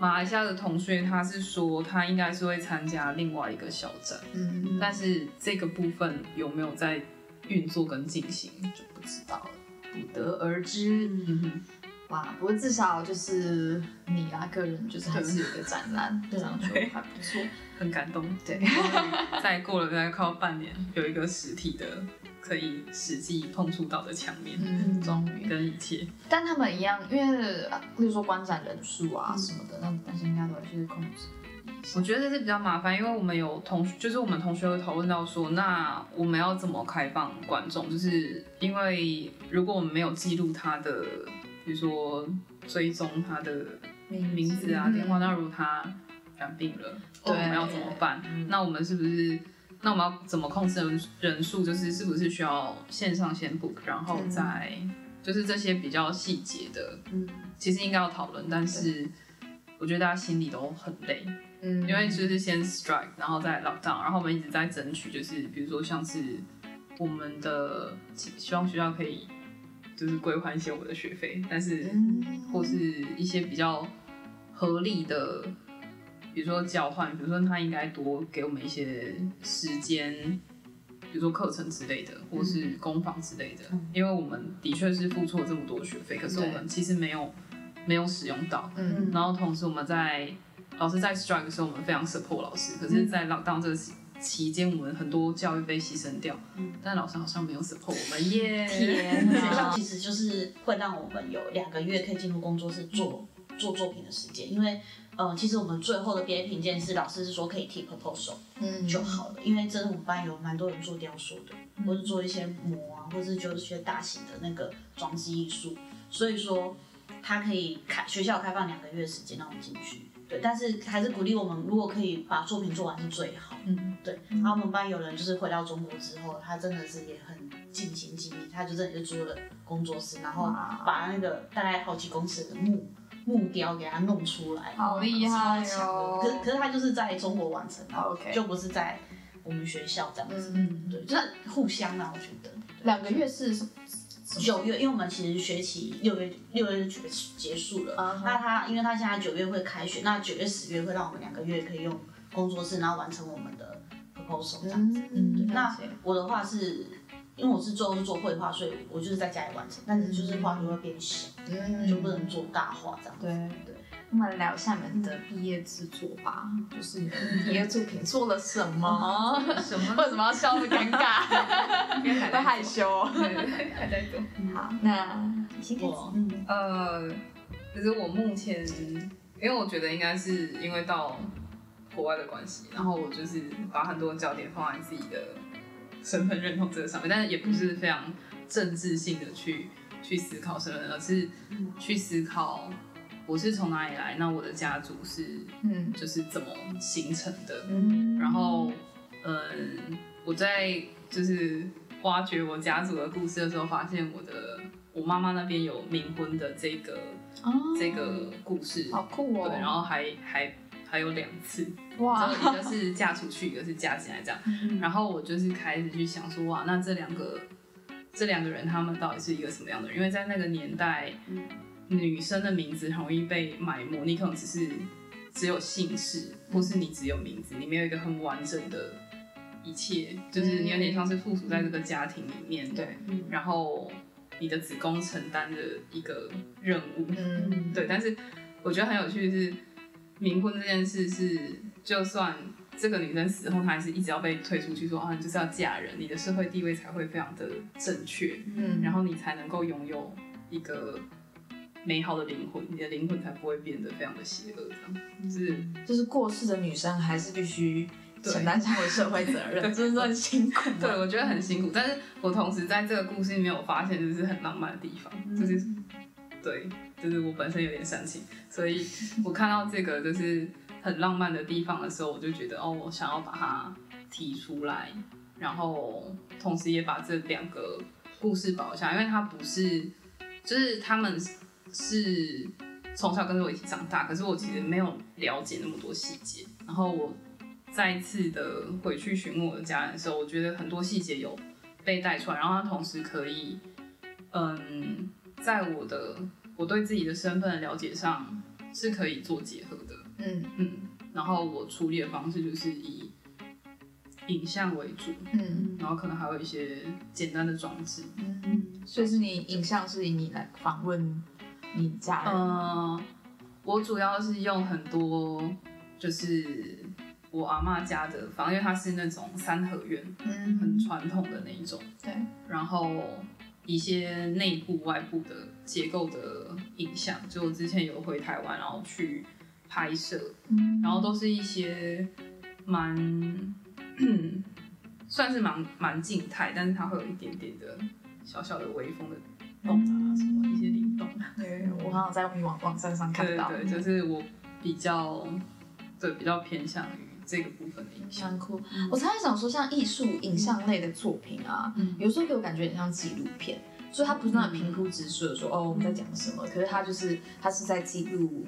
Speaker 4: 马来西亚的同学，他是说他应该是会参加另外一个小展，
Speaker 2: 嗯，
Speaker 4: 但是这个部分有没有在运作跟进行就不知道了，
Speaker 2: 不得而知。
Speaker 4: 嗯哼，
Speaker 2: 哇，不过至少就是你啊，个人就是还是有个展览，这
Speaker 3: 对
Speaker 2: 样就还不错。
Speaker 4: 很感动。
Speaker 2: 对，
Speaker 4: 再过了大概快要半年，有一个实体的可以实际碰触到的墙面，
Speaker 2: 嗯，终于。
Speaker 4: 跟一切。
Speaker 2: 但他们一样，因为啊例如说观展人数啊什么的，那但是应该都还是控制。
Speaker 4: 我觉得这是比较麻烦，因为我们有同，就是我们同学会讨论到说，那我们要怎么开放观众？就是因为如果我们没有记录他的，比如说追踪他的名字啊、
Speaker 2: 嗯
Speaker 4: 电话，那如果他染病了，
Speaker 2: 对
Speaker 4: 我们要怎么办？那我们是不是？那我们要怎么控制人人数？就是是不是需要线上先 book，然后再、就是这些比较细节的，
Speaker 3: 嗯，
Speaker 4: 其实应该要讨论，但是我觉得大家心里都很累。
Speaker 2: 嗯，
Speaker 4: 因为就是先 strike，然后再 lock down，然后我们一直在争取，就是比如说像是我们的希望学校可以就是归还一些我的学费，但是
Speaker 2: 嗯
Speaker 4: 或是一些比较合理的，比如说交换，比如说他应该多给我们一些时间，比如说课程之类的，或是工坊之类的，因为我们的确是付出了这么多学费，可是我们其实没有没有使用到，
Speaker 2: 嗯
Speaker 4: 然后同时我们在老师在 strike 的时候，我们非常 support 老师。可是，在 lockdown 这个期期间，我们很多教育被牺牲掉，但老师好像没有 support 我们 耶。
Speaker 2: 天
Speaker 3: 学校，其实就是会让我们有两个月可以进入工作室做做作品的时间，因为呃，其实我们最后的毕业评鉴是老师是说可以提 proposal
Speaker 2: 嗯
Speaker 3: 就好了，因为真的我们班有蛮多人做雕塑的，或者做一些模啊，或者就是一些大型的那个装置艺术，所以说他可以开学校开放两个月时间让我们进去。对，但是还是鼓励我们，如果可以把作品做完是最好。
Speaker 4: 嗯，
Speaker 3: 对。然后我们班有人就是回到中国之后，他真的是也很尽心尽力，他就真的就租了工作室，然后把那个大概好几公尺的木木雕给它弄出来，
Speaker 2: 好厉害
Speaker 3: 超！可是可是他就是在中国完成的
Speaker 2: OK
Speaker 3: 就不是在我们学校这样子。
Speaker 2: 嗯，
Speaker 3: 对，就是互相啊，我觉得。
Speaker 2: 两个月是？
Speaker 3: 九月，因为我们其实学期六月六月就结结束了。那他因为他现在九月会开学，那九月十月会让我们两个月可以用工作室，然后完成我们的 proposal 这样子。
Speaker 2: 嗯
Speaker 3: 对，那我的话是，因为我是最后是做绘画，所以我就是在家里完成，但是就是画就会变小，
Speaker 2: 嗯
Speaker 3: 就不能做大画这样子。
Speaker 2: 对
Speaker 3: 对。
Speaker 2: 我们聊一下你们的毕业制作吧，就是你的毕业作品做了什么？
Speaker 4: 什么？
Speaker 2: 为什么要笑那么尴尬？
Speaker 4: 因为还在
Speaker 2: 会害羞。
Speaker 4: 对对对，还在做。
Speaker 2: 好，那你先开
Speaker 3: 我
Speaker 2: 始。
Speaker 3: 嗯
Speaker 4: 呃，其实我目前，因为我觉得应该是因为到国外的关系，然后我就是把很多焦点放在自己的身份认同这个上面，但是也不是非常政治性的去去思考身份，而是去思考我是从哪里来，那我的家族是
Speaker 2: 嗯。
Speaker 4: 就是怎么形成的，
Speaker 2: 嗯。
Speaker 4: 然后，嗯，我在就是挖掘我家族的故事的时候，发现我的我妈妈那边有冥婚的这个、
Speaker 2: 哦。
Speaker 4: 这个故事，
Speaker 2: 好酷哦。
Speaker 4: 对，然后还还还有两次，
Speaker 2: 哇
Speaker 4: 一个是嫁出去，一个是嫁进来这样，然后我就是开始去想说，哇，那这两个这两个人他们到底是一个什么样的人？因为在那个年代，女生的名字很容易被埋没，你可能只是只有姓氏，或是你只有名字，你没有一个很完整的一切，就是你有点像是附属在这个家庭里面，
Speaker 2: 对，
Speaker 4: 然后你的子宫承担着一个任务，
Speaker 2: 嗯
Speaker 4: 对，但是我觉得很有趣的是，冥婚这件事是，就算这个女生死后，她还是一直要被推出去说，啊，你就是要嫁人，你的社会地位才会非常的正确，
Speaker 2: 嗯，
Speaker 4: 然后你才能够拥有一个美好的灵魂，你的灵魂才不会变得非常的邪恶，这样，就是
Speaker 2: 就是过世的女生还是必须承担相关社会责 任，真的很辛苦。
Speaker 4: 对，我觉得很辛苦，但是我同时在这个故事里面有发现，就是很浪漫的地方，就是对，就是我本身有点煽情，所以我看到这个就是很浪漫的地方的时候，我就觉得哦，我想要把它提出来，然后同时也把这两个故事保下，因为它不是，就是他们是从小跟着我一起长大，可是我其实没有了解那么多细节，然后我。再次的回去询问我的家人的时候，我觉得很多细节有被带出来，然后他同时可以，嗯，在我的我对自己的身份的了解上是可以做结合的，
Speaker 2: 嗯
Speaker 4: 嗯，然后我处理的方式就是以影像为主，
Speaker 2: 嗯，
Speaker 4: 然后可能还有一些简单的装置，
Speaker 2: 嗯，所以是你影像是以你来访问你家人，
Speaker 4: 嗯，我主要是用很多就是。我阿妈家的房，因为它是那种三合院，嗯，很传统的那一种，
Speaker 2: 对。
Speaker 4: 然后一些内部、外部的结构的影响，就我之前有回台湾，然后去拍摄，嗯，然后都是一些蛮，算是蛮蛮静态，但是它会有一点点的小小的微风的动啊，什么一些灵动。
Speaker 2: 对，我好像在网网站上看到，
Speaker 4: 对对，就是我比较，对，比较偏向于。这个部分的影像
Speaker 2: 酷，我常常想说，像艺术影像类的作品啊，嗯、有时候给我感觉很像纪录片，所以它不是那种平铺直叙的说，哦，我们在讲什么，可是它就是它是在记录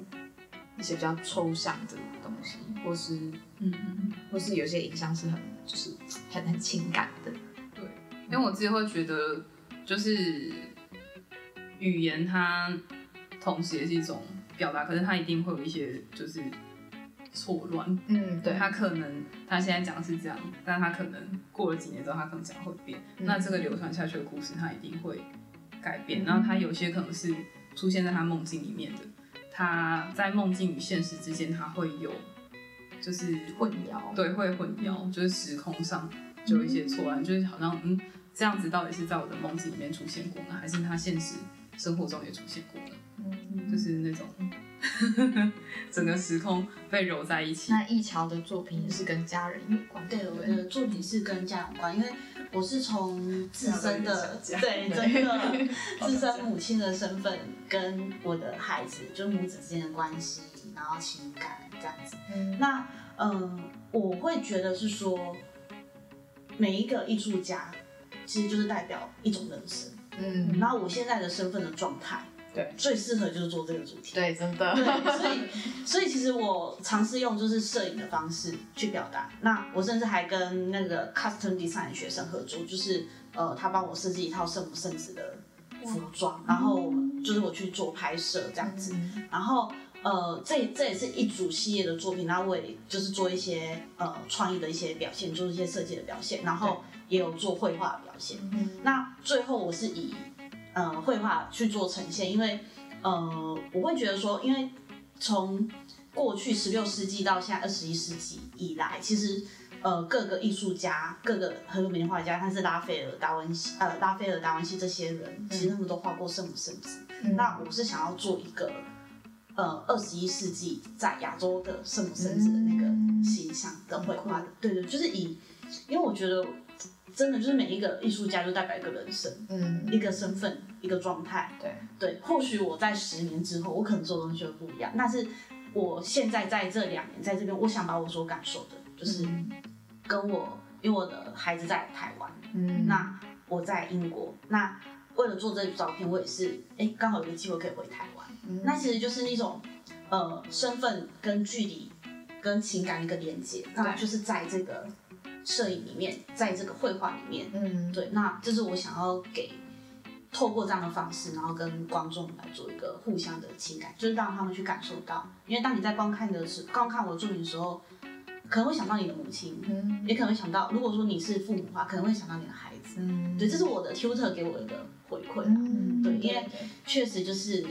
Speaker 2: 一些比较抽象的东西，或是嗯嗯，或是有些影像是很就是很很情感的，
Speaker 4: 对，因为我自己会觉得，就是语言它同时也是一种表达，可是它一定会有一些就是。错乱，
Speaker 2: 嗯，对，
Speaker 4: 他可能他现在讲的是这样，但他可能过了几年之后，他可能讲会变。嗯、那这个流传下去的故事，他一定会改变。然后他有些可能是出现在他梦境里面的，他在梦境与现实之间，他会有就是
Speaker 2: 混淆，
Speaker 4: 对，会混淆，就是时空上就有一些错乱，嗯、就是好像嗯，这样子到底是在我的梦境里面出现过呢，还是他现实生活中也出现过呢？嗯，就是那种。整个时空被揉在一起。
Speaker 2: 那易桥的作品也是跟家人有关。
Speaker 3: 对，我的作品是跟家人有关，因为我是从自身的对真的自身母亲的身份，跟我的孩子就母子之间的关系，然后情感这样子。嗯，那嗯、呃，我会觉得是说，每一个艺术家其实就是代表一种人生。嗯，然后我现在的身份的状态。对，最适合就是做这个主题。
Speaker 2: 对，真的。
Speaker 3: 对，所以，所以其实我尝试用就是摄影的方式去表达。那我甚至还跟那个 custom design 学生合作，就是呃，他帮我设计一套圣母圣子的服装，然后就是我去做拍摄这样子。嗯、然后呃，这这也是一组系列的作品，然后我也就是做一些呃创意的一些表现，做一些设计的表现，然后也有做绘画的表现。嗯、那最后我是以。呃，绘画去做呈现，因为呃，我会觉得说，因为从过去十六世纪到现在二十一世纪以来，其实呃，各个艺术家、各个很有名的画家，像是拉斐尔、达文西、呃，拉斐尔、达文西这些人，嗯、其实他们都画过圣母圣子。嗯、那我是想要做一个呃，二十一世纪在亚洲的圣母圣子的那个形象的绘画的，嗯、对对，就是以，因为我觉得。真的就是每一个艺术家就代表一个人生，嗯，一个身份，一个状态，对。对。或许我在十年之后，我可能做的东西会不一样，但是我现在在这两年在这边，我想把我所感受的，就是跟我，因为我的孩子在台湾，嗯，那我在英国，那为了做这组照片，我也是，哎，刚好有个机会可以回台湾，嗯，那其实就是那种，呃，身份跟距离跟情感一个连接，那就是在这个。摄影里面，在这个绘画里面，嗯，对，那这是我想要给透过这样的方式，然后跟观众来做一个互相的情感，就是让他们去感受到，因为当你在观看的时，观看我的作品的时候，可能会想到你的母亲，嗯，也可能会想到，如果说你是父母的话，可能会想到你的孩子，嗯，对，这是我的 tutor 给我一个回馈，嗯，对，因为确实就是，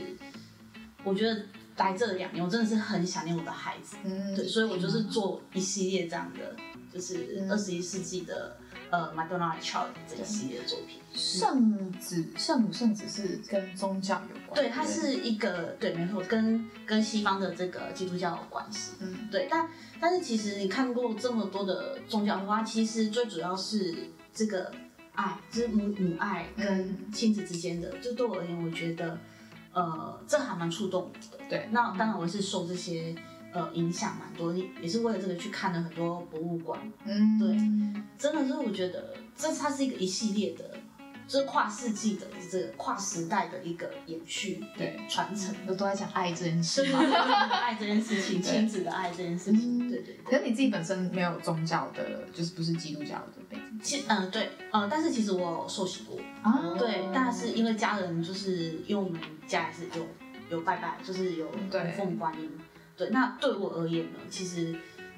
Speaker 3: 我觉得来这两年，我真的是很想念我的孩子。
Speaker 2: 嗯，
Speaker 3: 对，所以我就是做一系列这样的，就是二十一世纪的、嗯、呃 Madonna Child 这一系列的作品。
Speaker 2: 圣子，圣母圣子是跟宗教有关。
Speaker 3: 对，它是一个对，没错，跟跟西方的这个基督教有关系。嗯，对，但但是其实你看过这么多的宗教的话，其实最主要是这个爱，就是母母爱跟亲子之间的。就对我而言，我觉得。呃，这还蛮触动我的。对，那当然我是受这些呃影响蛮多，也是为了这个去看了很多博物馆。嗯，对，真的是我觉得这它是一个一系列的，就是跨世纪的这个跨时代的一个延续，对，传承。
Speaker 2: 都都在讲爱这件事，
Speaker 3: 爱这件事情，亲子的爱这件事情。对对。
Speaker 2: 可是你自己本身没有宗教的，就是不是基督教的背景？
Speaker 3: 其嗯对，呃，但是其实我受洗过。啊。对，但是因为家人就是因为我们。家也是有有拜拜，就是有父母观音。对，那对我而言呢，其实，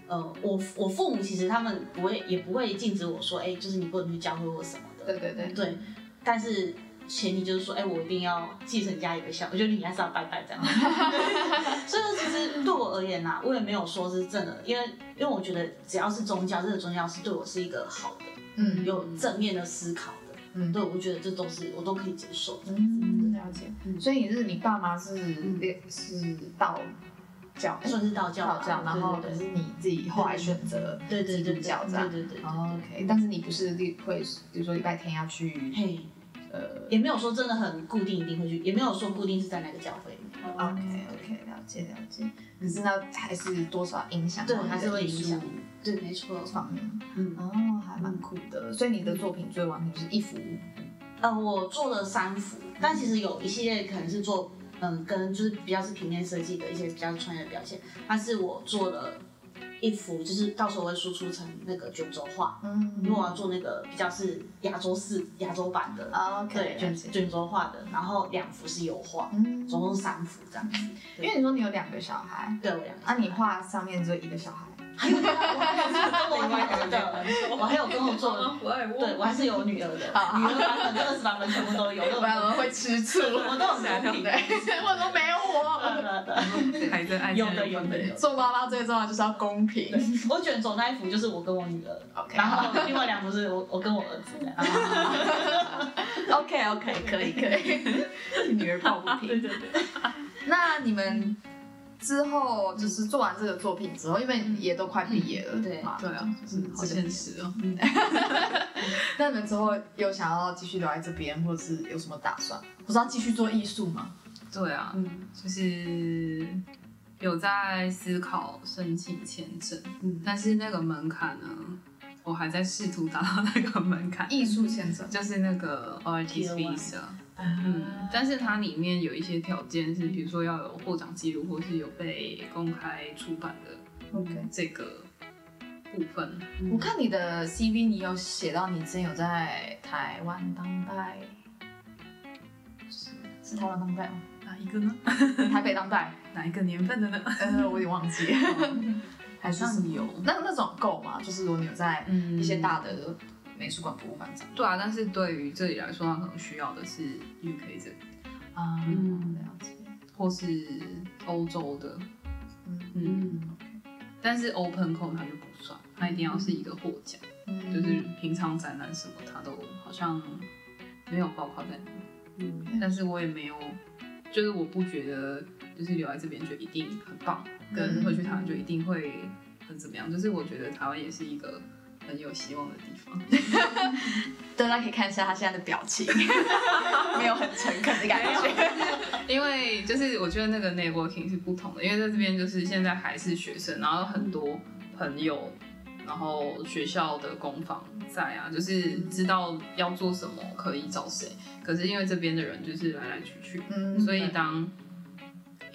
Speaker 3: 呃，我我父母其实他们不会，也不会禁止我说，哎、欸，就是你不能去教会我什么的。
Speaker 2: 对对对。
Speaker 3: 对，但是前提就是说，哎、欸，我一定要继承家里的孝，我觉得你还是要拜拜这样。所以说，其实对我而言呐、啊，我也没有说是正的，因为因为我觉得只要是宗教，这个宗教是对我是一个好的，嗯，有正面的思考的，嗯，对，我觉得这都是我都可以接受。嗯。
Speaker 2: 了解，所以你是你爸妈是是道教，
Speaker 3: 算是道教，
Speaker 2: 道教，然后可是你自己后来选择
Speaker 3: 对对对
Speaker 2: 教这样，
Speaker 3: 对对对
Speaker 2: ，OK，但是你不是会，比如说礼拜天要去，
Speaker 3: 嘿，呃，也没有说真的很固定一定会去，也没有说固定是在哪个教会
Speaker 2: ，OK OK，了解了解，可是那还是多少影响，
Speaker 3: 对，还是会影响，对，没错，
Speaker 2: 方面，嗯，哦，还蛮酷的，所以你的作品最完美就是一幅。
Speaker 3: 呃，我做了三幅，但其实有一系列可能是做，嗯，跟就是比较是平面设计的一些比较专业的表现。它是我做了一幅，就是到时候我会输出成那个卷轴画，嗯，因为我要做那个比较是亚洲式、亚洲版的，对，卷卷轴画的。然后两幅是油画，嗯，总共三幅这样子。
Speaker 2: 因为你说你有两个小孩，
Speaker 3: 对，我两个，
Speaker 2: 啊，你画上面只有一个小孩。
Speaker 3: 还有，我还有跟我女儿的，我还有跟我做，对，我还是有女儿的，女儿版本、二十版本全部都有。
Speaker 2: 不然我会吃醋，
Speaker 3: 我都很公平，
Speaker 2: 我都没有我。
Speaker 4: 孩子爱
Speaker 3: 有的有的有。
Speaker 2: 做妈妈最重要就是要公平。
Speaker 3: 我卷走那一幅就是我跟我女儿，然后另外两幅是我我跟我儿子。
Speaker 2: OK OK 可以可以，女儿抱不平。
Speaker 3: 对对对。
Speaker 2: 那你们？之后就是做完这个作品之后，因为也都快毕业了，
Speaker 3: 对
Speaker 4: 对啊，就是好现实哦。
Speaker 2: 那你们之后有想要继续留在这边，或者是有什么打算？不是要继续做艺术吗？
Speaker 4: 对啊，嗯，就是有在思考申请签证，嗯，但是那个门槛呢，我还在试图达到那个门槛。
Speaker 2: 艺术签证
Speaker 4: 就是那个 Artist Visa。嗯，但是它里面有一些条件是，比如说要有获奖记录，或是有被公开出版的，OK，这个部分。
Speaker 2: 我看你的 CV，你有写到你之前有在台湾当代，是是台湾当代吗？
Speaker 4: 哪一个呢？
Speaker 2: 台北当代，
Speaker 4: 哪一个年份的呢？
Speaker 2: 呃，我有点忘记了，还是有。那那种够吗？就是如果你有在一些大的。美术馆、博物馆这样。
Speaker 4: 对啊，但是对于这里来说，他可能需要的是 UK 这里
Speaker 2: 啊，嗯，了解，
Speaker 4: 或是欧洲的，嗯嗯。但是 Open Call 它就不算，它一定要是一个获奖，嗯，就是平常展览什么，它都好像没有包括在里面。嗯，但是我也没有，就是我不觉得，就是留在这边就一定很棒，跟回去台湾就一定会很怎么样。就是我觉得台湾也是一个。很有希望的地方，
Speaker 2: 大家可以看一下他现在的表情，没有很诚恳的感觉。
Speaker 4: 因为就是我觉得那个 networking 是不同的，因为在这边就是现在还是学生，然后很多朋友，然后学校的工坊在啊，就是知道要做什么可以找谁。可是因为这边的人就是来来去去，嗯，所以当。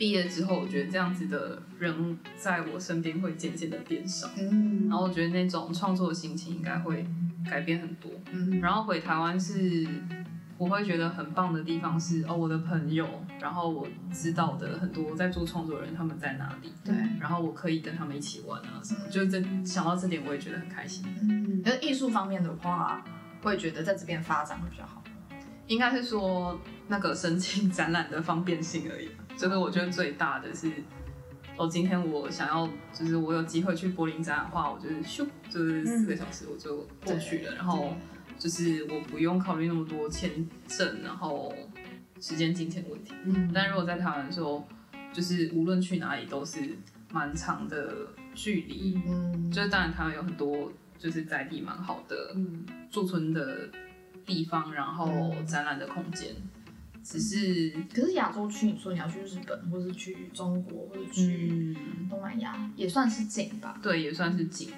Speaker 4: 毕业之后，我觉得这样子的人在我身边会渐渐的变少，嗯，然后我觉得那种创作的心情应该会改变很多，嗯，然后回台湾是我会觉得很棒的地方是哦，我的朋友，然后我知道的很多在做创作的人他们在哪里，对，然后我可以跟他们一起玩啊什么，嗯，就这想到这点我也觉得很开心，
Speaker 2: 嗯，那艺术方面的话，会觉得在这边发展会比较好，
Speaker 4: 应该是说那个申请展览的方便性而已。这个我觉得最大的是，哦，今天我想要就是我有机会去柏林展览的话，我就是咻，就是四个小时我就过去了，嗯、然后就是我不用考虑那么多签证，然后时间、金钱问题。嗯，但如果在台湾的时候，就是无论去哪里都是蛮长的距离。嗯，就是当然台湾有很多就是在地蛮好的驻村的地方，然后展览的空间。只是，
Speaker 2: 可是亚洲区，你说你要去日本，或是去中国，或者去东南亚，嗯、也算是近吧？
Speaker 4: 对，也算是近，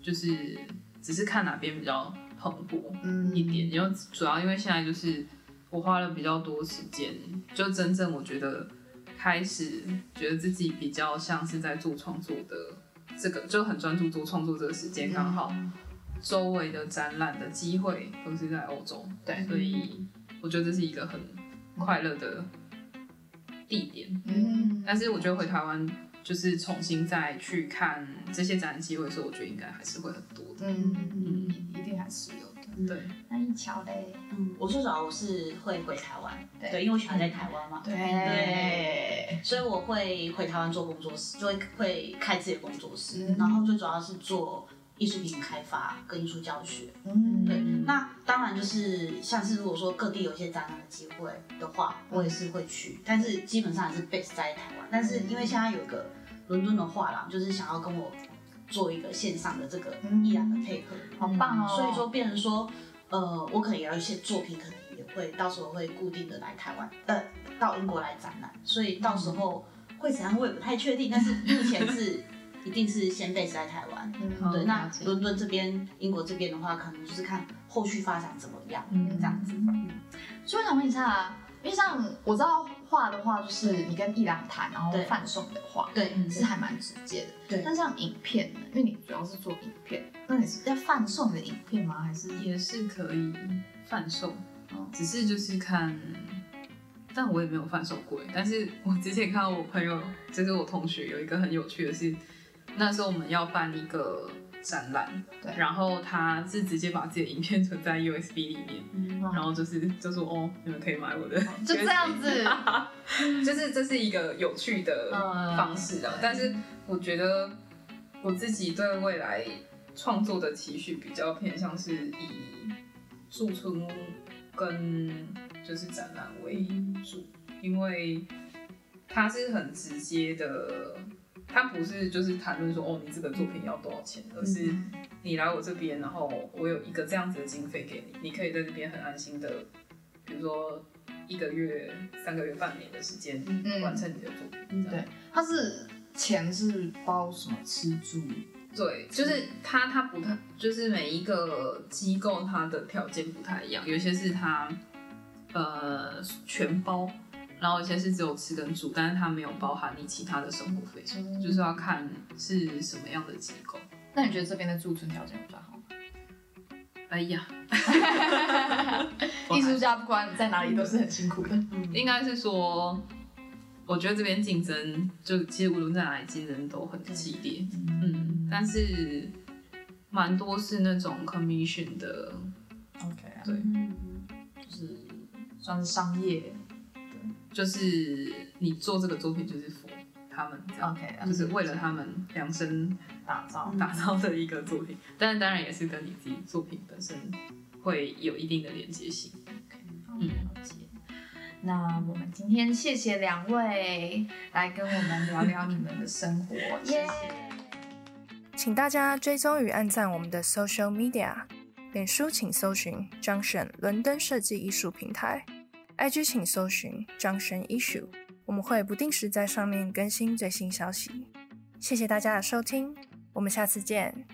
Speaker 4: 就是只是看哪边比较蓬勃一点。因为、嗯、主要因为现在就是我花了比较多时间，就真正我觉得开始觉得自己比较像是在做创作的这个，就很专注做创作这个时间，刚好周围的展览的机会都是在欧洲，对，所以我觉得这是一个很。快乐的地点，嗯，但是我觉得回台湾就是重新再去看这些展览机会的时候，我觉得应该还是会很多的，
Speaker 2: 嗯嗯，一定还是有的，对。那一樵嘞，
Speaker 3: 嗯，我说实话，我是会回台湾，对，因为我喜欢在台湾嘛，
Speaker 2: 对。对，
Speaker 3: 所以我会回台湾做工作室，就会会开自己的工作室，然后最主要是做。艺术品开发跟艺术教学，嗯，对，那当然就是像是如果说各地有一些展览的机会的话，我也是会去，但是基本上还是 base 在台湾。但是因为现在有个伦敦的画廊，就是想要跟我做一个线上的这个艺廊的配合，
Speaker 2: 好棒哦！
Speaker 3: 所以说变成说，呃，我可能也有一些作品，可能也会到时候会固定的来台湾，呃，到英国来展览，所以到时候会怎样我也不太确定，但是目前是。一定是先 base 在台湾，嗯、对。那伦敦这边、英国这边的话，可能就是看后续发展怎么样，嗯、这样子。嗯，
Speaker 2: 所以我想问一下，因为像我知道画的话，就是你跟艺廊谈，然后贩送的话，
Speaker 3: 对，
Speaker 2: 是还蛮直接的。
Speaker 3: 对。
Speaker 2: 但像影片呢？因为你主要是做影片，那你是要贩送的影片吗？还是
Speaker 4: 也是可以贩售？哦，只是就是看，但我也没有贩售过。但是我之前看到我朋友，就是我同学，有一个很有趣的是。那时候我们要办一个展览，对，然后他是直接把自己的影片存在 USB 里面，嗯、然后就是就说哦，你们可以买我的，
Speaker 2: 就这样子，
Speaker 4: 就是这是一个有趣的方式啊。嗯、但是我觉得我自己对未来创作的期许比较偏向是以驻村跟就是展览为主，因为它是很直接的。他不是就是谈论说哦，你这个作品要多少钱，而是你来我这边，然后我有一个这样子的经费给你，你可以在这边很安心的，比如说一个月、三个月、半年的时间完成你的作品。
Speaker 2: 嗯，对，他是钱是包什么吃住？
Speaker 4: 对，就是他他不太，就是每一个机构它的条件不太一样，有些是他呃全包。然后有些是只有吃跟住，但是它没有包含你其他的生活费，嗯、就是要看是什么样的机构。
Speaker 2: 那你觉得这边的驻村条件比较好吗？
Speaker 4: 哎呀，
Speaker 2: 艺术家不管在哪里都是很辛苦的。
Speaker 4: 嗯、应该是说，我觉得这边竞争就其实无论在哪里竞争都很激烈。嗯，嗯，但是蛮多是那种 commission 的。
Speaker 2: OK 啊，
Speaker 4: 对，
Speaker 2: 就是算是商业。
Speaker 4: 就是你做这个作品，就是 for 他们这样
Speaker 2: ，OK，
Speaker 4: 就是为了他们量身打造 打造的一个作品。但是当然也是跟你自己作品本身会有一定的连接性。
Speaker 2: OK，嗯，了解。那我们今天谢谢两位来跟我们聊聊你们的生活，谢谢。
Speaker 1: 请大家追踪与按赞我们的 social media，脸书请搜寻 Junction 伦敦设计艺术平台。IG 请搜寻 Junction Issue，我们会不定时在上面更新最新消息。谢谢大家的收听，我们下次见。